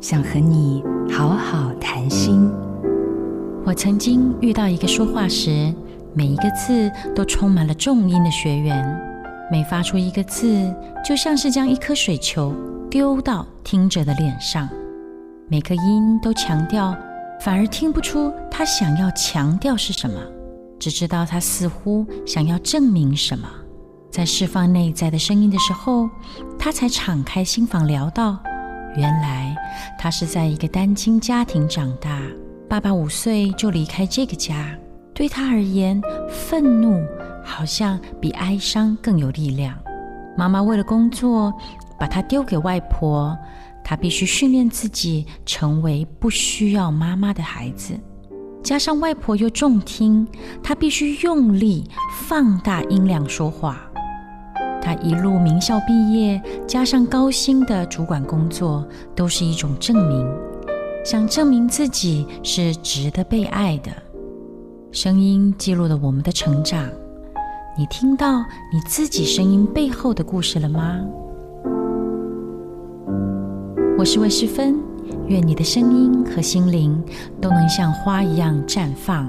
想和你好好谈心。我曾经遇到一个说话时，每一个字都充满了重音的学员，每发出一个字，就像是将一颗水球丢到听者的脸上，每个音都强调，反而听不出他想要强调是什么，只知道他似乎想要证明什么。在释放内在的声音的时候，他才敞开心房聊到。原来他是在一个单亲家庭长大，爸爸五岁就离开这个家，对他而言，愤怒好像比哀伤更有力量。妈妈为了工作，把他丢给外婆，他必须训练自己成为不需要妈妈的孩子。加上外婆又重听，他必须用力放大音量说话。他一路名校毕业，加上高薪的主管工作，都是一种证明，想证明自己是值得被爱的。声音记录了我们的成长，你听到你自己声音背后的故事了吗？我是魏诗芬，愿你的声音和心灵都能像花一样绽放。